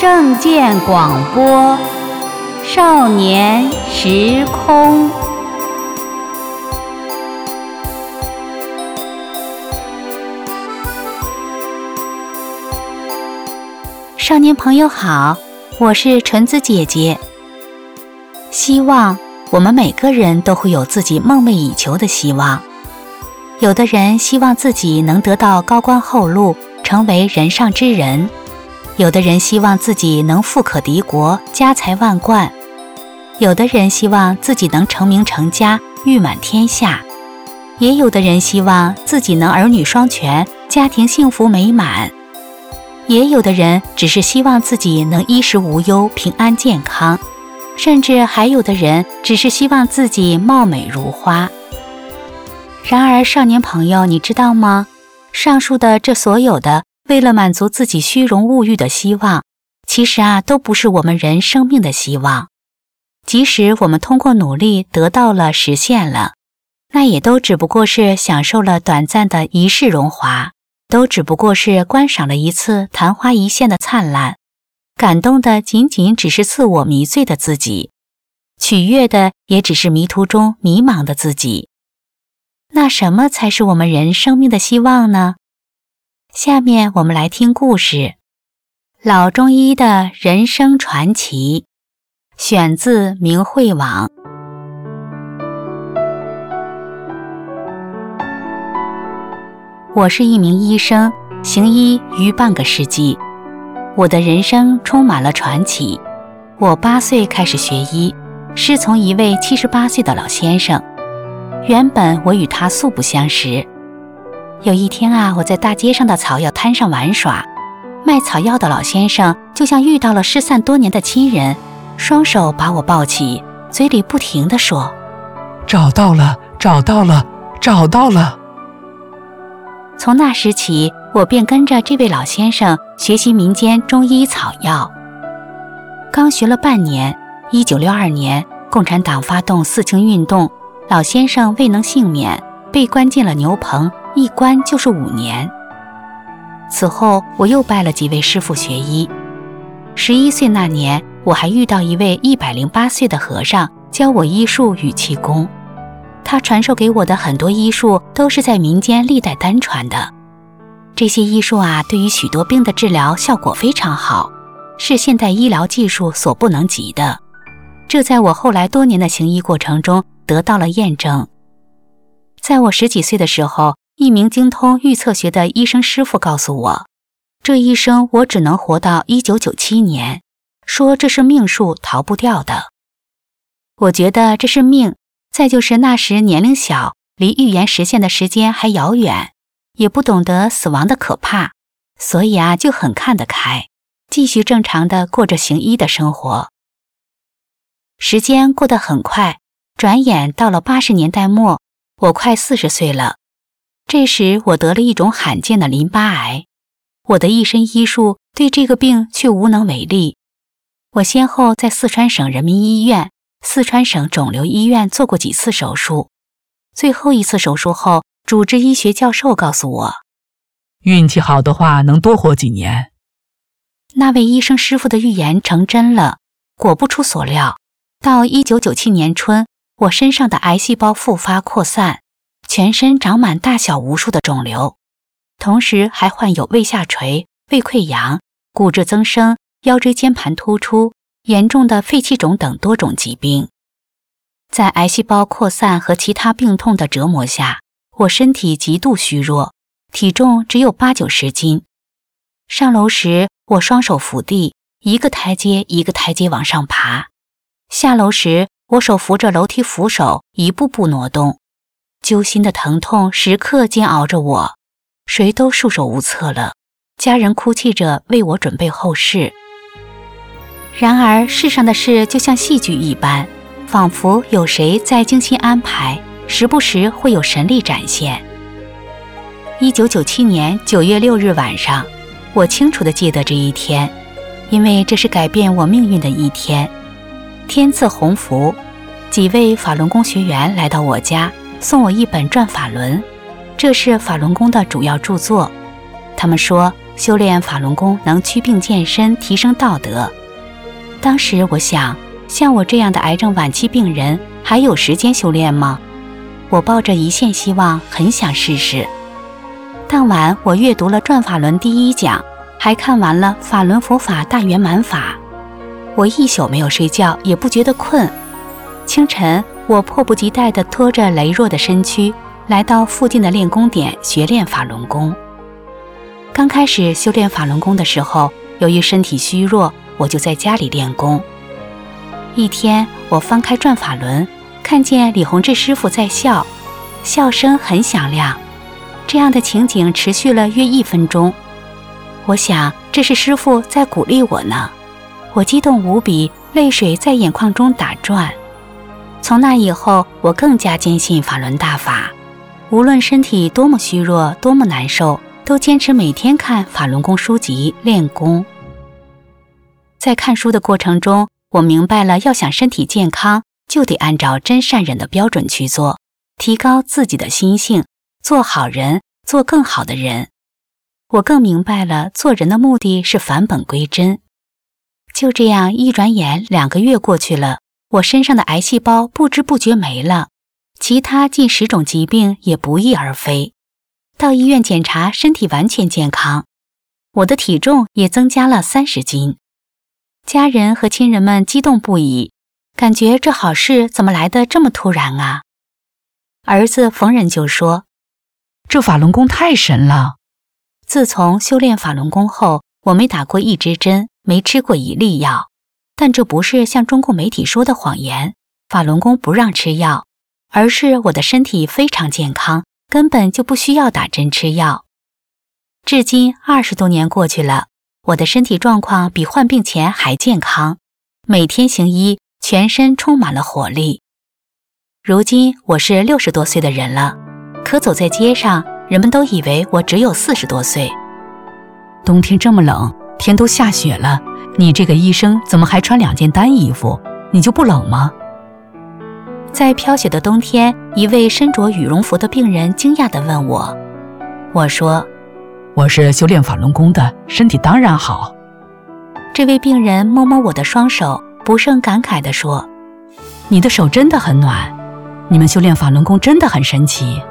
正见广播，少年时空。少年朋友好，我是纯子姐姐。希望我们每个人都会有自己梦寐以求的希望。有的人希望自己能得到高官厚禄，成为人上之人；有的人希望自己能富可敌国，家财万贯；有的人希望自己能成名成家，誉满天下；也有的人希望自己能儿女双全，家庭幸福美满。也有的人只是希望自己能衣食无忧、平安健康，甚至还有的人只是希望自己貌美如花。然而，少年朋友，你知道吗？上述的这所有的为了满足自己虚荣物欲的希望，其实啊，都不是我们人生命的希望。即使我们通过努力得到了、实现了，那也都只不过是享受了短暂的一世荣华。都只不过是观赏了一次昙花一现的灿烂，感动的仅仅只是自我迷醉的自己，取悦的也只是迷途中迷茫的自己。那什么才是我们人生命的希望呢？下面我们来听故事：老中医的人生传奇，选自明慧网。我是一名医生，行医逾半个世纪。我的人生充满了传奇。我八岁开始学医，师从一位七十八岁的老先生。原本我与他素不相识。有一天啊，我在大街上的草药摊上玩耍，卖草药的老先生就像遇到了失散多年的亲人，双手把我抱起，嘴里不停地说：“找到了，找到了，找到了。”从那时起，我便跟着这位老先生学习民间中医草药。刚学了半年，一九六二年，共产党发动四清运动，老先生未能幸免，被关进了牛棚，一关就是五年。此后，我又拜了几位师傅学医。十一岁那年，我还遇到一位一百零八岁的和尚，教我医术与气功。他传授给我的很多医术都是在民间历代单传的，这些医术啊，对于许多病的治疗效果非常好，是现代医疗技术所不能及的。这在我后来多年的行医过程中得到了验证。在我十几岁的时候，一名精通预测学的医生师傅告诉我，这一生我只能活到一九九七年，说这是命数，逃不掉的。我觉得这是命。再就是那时年龄小，离预言实现的时间还遥远，也不懂得死亡的可怕，所以啊就很看得开，继续正常的过着行医的生活。时间过得很快，转眼到了八十年代末，我快四十岁了。这时我得了一种罕见的淋巴癌，我的一身医术对这个病却无能为力。我先后在四川省人民医院。四川省肿瘤医院做过几次手术，最后一次手术后，主治医学教授告诉我，运气好的话能多活几年。那位医生师傅的预言成真了，果不出所料，到一九九七年春，我身上的癌细胞复发扩散，全身长满大小无数的肿瘤，同时还患有胃下垂、胃溃疡、骨质增生、腰椎间盘突出。严重的肺气肿等多种疾病，在癌细胞扩散和其他病痛的折磨下，我身体极度虚弱，体重只有八九十斤。上楼时，我双手扶地，一个台阶一个台阶往上爬；下楼时，我手扶着楼梯扶手，一步步挪动。揪心的疼痛时刻煎熬着我，谁都束手无策了。家人哭泣着为我准备后事。然而，世上的事就像戏剧一般，仿佛有谁在精心安排，时不时会有神力展现。一九九七年九月六日晚上，我清楚地记得这一天，因为这是改变我命运的一天。天赐鸿福，几位法轮功学员来到我家，送我一本《转法轮》，这是法轮功的主要著作。他们说，修炼法轮功能祛病健身、提升道德。当时我想，像我这样的癌症晚期病人，还有时间修炼吗？我抱着一线希望，很想试试。当晚，我阅读了《转法轮》第一讲，还看完了《法轮佛法大圆满法》。我一宿没有睡觉，也不觉得困。清晨，我迫不及待地拖着羸弱的身躯，来到附近的练功点学练法轮功。刚开始修炼法轮功的时候，由于身体虚弱，我就在家里练功。一天，我翻开《转法轮》。看见李洪志师傅在笑，笑声很响亮。这样的情景持续了约一分钟。我想这是师傅在鼓励我呢。我激动无比，泪水在眼眶中打转。从那以后，我更加坚信法轮大法。无论身体多么虚弱，多么难受，都坚持每天看法轮功书籍练功。在看书的过程中，我明白了，要想身体健康。就得按照真善忍的标准去做，提高自己的心性，做好人，做更好的人。我更明白了，做人的目的是返本归真。就这样，一转眼两个月过去了，我身上的癌细胞不知不觉没了，其他近十种疾病也不翼而飞。到医院检查，身体完全健康，我的体重也增加了三十斤。家人和亲人们激动不已。感觉这好事怎么来的这么突然啊！儿子逢人就说：“这法轮功太神了。”自从修炼法轮功后，我没打过一支针，没吃过一粒药。但这不是像中共媒体说的谎言，法轮功不让吃药，而是我的身体非常健康，根本就不需要打针吃药。至今二十多年过去了，我的身体状况比患病前还健康，每天行医。全身充满了活力。如今我是六十多岁的人了，可走在街上，人们都以为我只有四十多岁。冬天这么冷，天都下雪了，你这个医生怎么还穿两件单衣服？你就不冷吗？在飘雪的冬天，一位身着羽绒服的病人惊讶地问我：“我说，我是修炼法轮功的，身体当然好。”这位病人摸摸我的双手。不胜感慨地说：“你的手真的很暖，你们修炼法轮功真的很神奇。”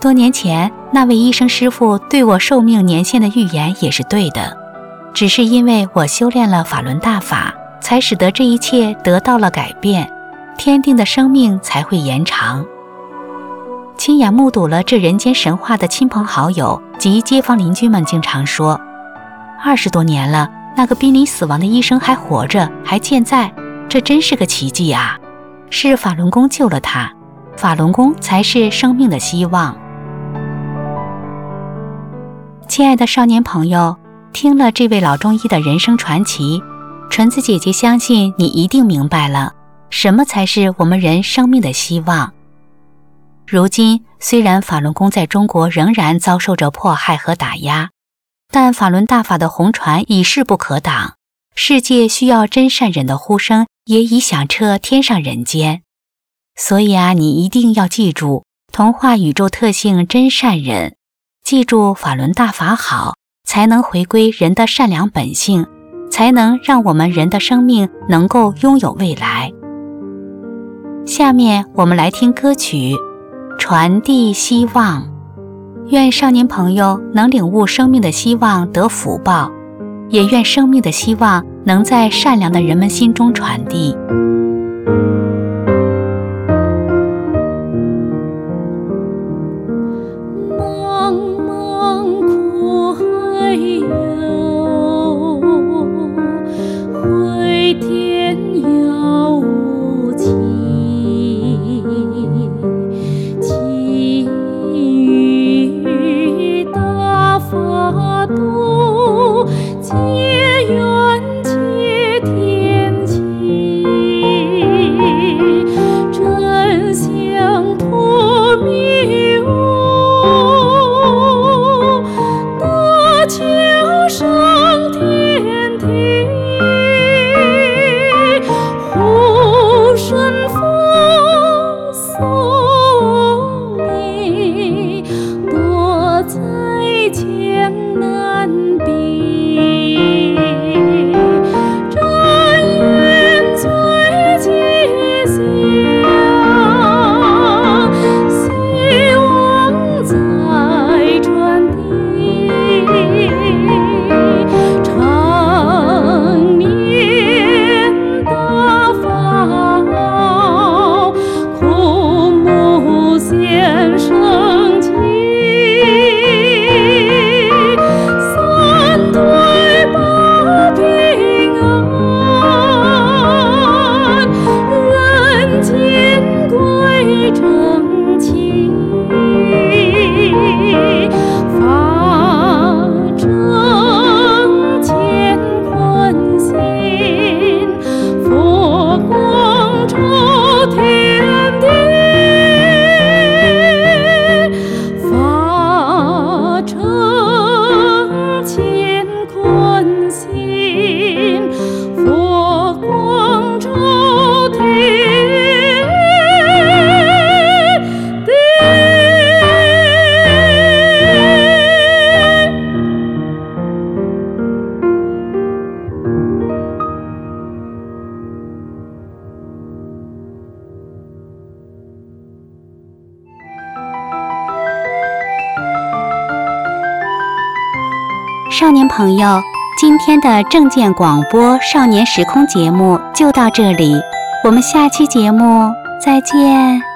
多年前，那位医生师傅对我寿命年限的预言也是对的，只是因为我修炼了法轮大法，才使得这一切得到了改变，天定的生命才会延长。亲眼目睹了这人间神话的亲朋好友及街坊邻居们经常说：“二十多年了。”那个濒临死亡的医生还活着，还健在，这真是个奇迹啊！是法轮功救了他，法轮功才是生命的希望。亲爱的少年朋友，听了这位老中医的人生传奇，纯子姐姐相信你一定明白了，什么才是我们人生命的希望。如今，虽然法轮功在中国仍然遭受着迫害和打压。但法轮大法的红传已势不可挡，世界需要真善忍的呼声也已响彻天上人间。所以啊，你一定要记住童话宇宙特性真善忍，记住法轮大法好，才能回归人的善良本性，才能让我们人的生命能够拥有未来。下面我们来听歌曲，传递希望。愿少年朋友能领悟生命的希望得福报，也愿生命的希望能在善良的人们心中传递。少年朋友，今天的证件广播少年时空节目就到这里，我们下期节目再见。